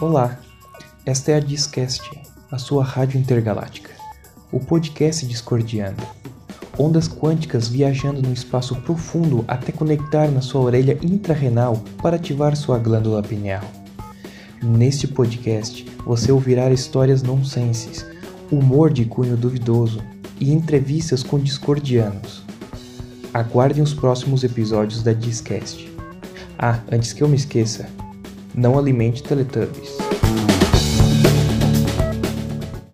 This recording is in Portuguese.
Olá, esta é a Discast, a sua rádio intergaláctica, o podcast discordiano. Ondas quânticas viajando no espaço profundo até conectar na sua orelha intrarrenal para ativar sua glândula pineal. Neste podcast, você ouvirá histórias nonsenses, humor de cunho duvidoso e entrevistas com discordianos. Aguardem os próximos episódios da Discast. Ah, antes que eu me esqueça, não alimente Teletubbies.